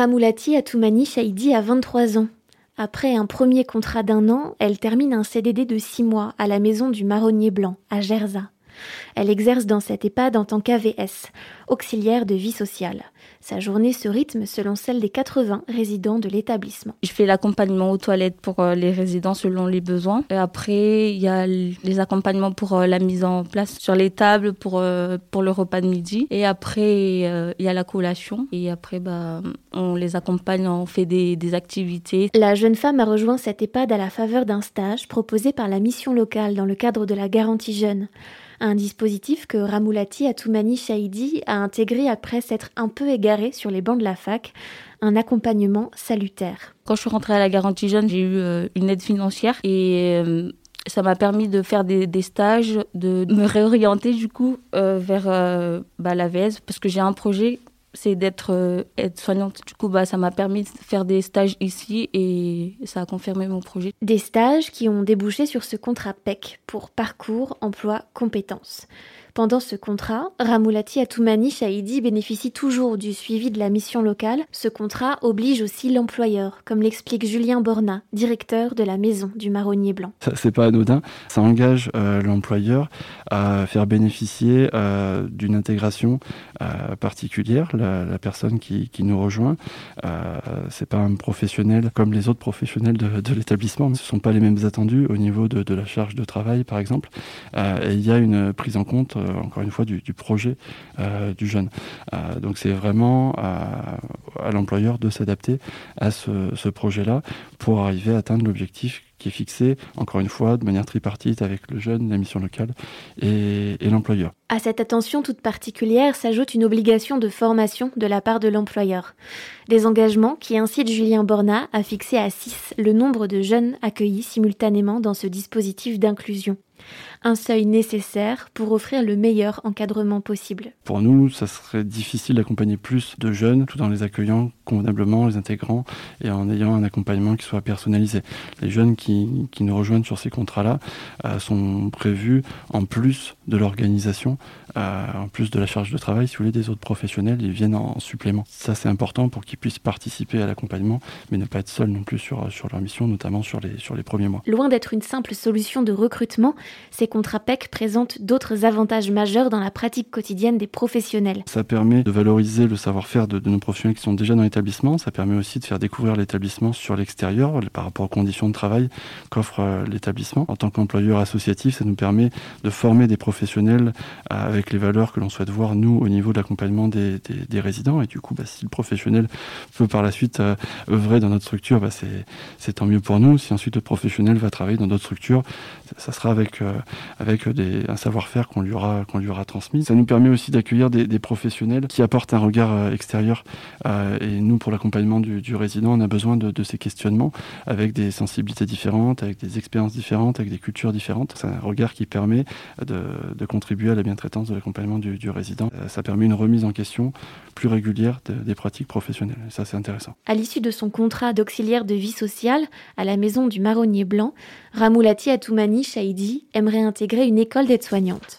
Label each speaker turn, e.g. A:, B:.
A: Ramoulati Atoumani Chaïdi a 23 ans. Après un premier contrat d'un an, elle termine un CDD de 6 mois à la maison du marronnier blanc, à Gerza. Elle exerce dans cette EHPAD en tant qu'AVS, auxiliaire de vie sociale. Sa journée se rythme selon celle des 80 résidents de l'établissement.
B: Je fais l'accompagnement aux toilettes pour euh, les résidents selon les besoins. Et après, il y a les accompagnements pour euh, la mise en place sur les tables pour, euh, pour le repas de midi. Et après, il y a la collation. Et après, bah, on les accompagne, on fait des, des activités.
A: La jeune femme a rejoint cette EHPAD à la faveur d'un stage proposé par la mission locale dans le cadre de la garantie jeune un dispositif que Ramoulati Atoumani Chaïdi a intégré après s'être un peu égaré sur les bancs de la fac, un accompagnement salutaire.
B: Quand je suis rentrée à la garantie jeune, j'ai eu euh, une aide financière et euh, ça m'a permis de faire des, stages, de me réorienter du coup euh, vers bah, la VS parce que j'ai un projet c'est d'être euh, aide-soignante. Du coup, bah, ça m'a permis de faire des stages ici et ça a confirmé mon projet.
A: Des stages qui ont débouché sur ce contrat PEC pour parcours, emploi, compétences. Pendant ce contrat, Ramoulati Atoumani Chaïdi bénéficie toujours du suivi de la mission locale. Ce contrat oblige aussi l'employeur, comme l'explique Julien Borna, directeur de la maison du marronnier blanc.
C: Ça, c'est pas anodin. Ça engage euh, l'employeur à faire bénéficier euh, d'une intégration euh, particulière la, personne qui, nous rejoint. c'est pas un professionnel comme les autres professionnels de, l'établissement. Ce sont pas les mêmes attendus au niveau de, de la charge de travail, par exemple. et il y a une prise en compte encore une fois, du, projet euh, du jeune. Euh, donc c'est vraiment à, l'employeur de s'adapter à ce, projet-là pour arriver à atteindre l'objectif qui est fixé, encore une fois, de manière tripartite avec le jeune, la mission locale et, et l'employeur.
A: À cette attention toute particulière s'ajoute une obligation de formation de la part de l'employeur. Des engagements qui incitent Julien Borna à fixer à 6 le nombre de jeunes accueillis simultanément dans ce dispositif d'inclusion un seuil nécessaire pour offrir le meilleur encadrement possible.
C: Pour nous, ça serait difficile d'accompagner plus de jeunes tout en les accueillant convenablement, les intégrant et en ayant un accompagnement qui soit personnalisé. Les jeunes qui, qui nous rejoignent sur ces contrats-là euh, sont prévus en plus de l'organisation, euh, en plus de la charge de travail, si vous voulez, des autres professionnels, ils viennent en supplément. Ça, c'est important pour qu'ils puissent participer à l'accompagnement, mais ne pas être seuls non plus sur, sur leur mission, notamment sur les, sur les premiers mois.
A: Loin d'être une simple solution de recrutement, ces contrats PEC présentent d'autres avantages majeurs dans la pratique quotidienne des professionnels.
C: Ça permet de valoriser le savoir-faire de, nos professionnels qui sont déjà dans l'établissement. Ça permet aussi de faire découvrir l'établissement sur l'extérieur par rapport aux conditions de travail qu'offre euh, l'établissement. En tant qu'employeur associatif, ça nous permet de former des professionnels euh, avec les valeurs que l'on souhaite voir, nous, au niveau de l'accompagnement des, résidents. Et du coup, bah, si le professionnel peut par la suite euh, œuvrer dans notre structure, bah, c'est tant mieux pour nous. Si ensuite le professionnel va travailler dans d'autres structures, ça, sera avec avec des, un savoir-faire qu'on lui, aura, lui aura transmis. Ça nous permet aussi d'accueillir des, professionnels qui apportent un regard euh, extérieur. Euh, et nous, pour l'accompagnement du, résident, on a besoin de, ces questionnements avec des sensibilités différentes, avec des expériences différentes, avec des cultures différentes. C'est un regard qui permet de, contribuer à la bien-traitance de l'accompagnement du, résident. Euh, ça permet une remise en question plus régulière des pratiques professionnelles. Ça, c'est intéressant.
A: À l'issue de son contrat d'auxiliaire de vie sociale à la maison du Marronnier Blanc, Ramoulati Atoumani Chaïdi aimerait intégrer une école d'aide-soignante.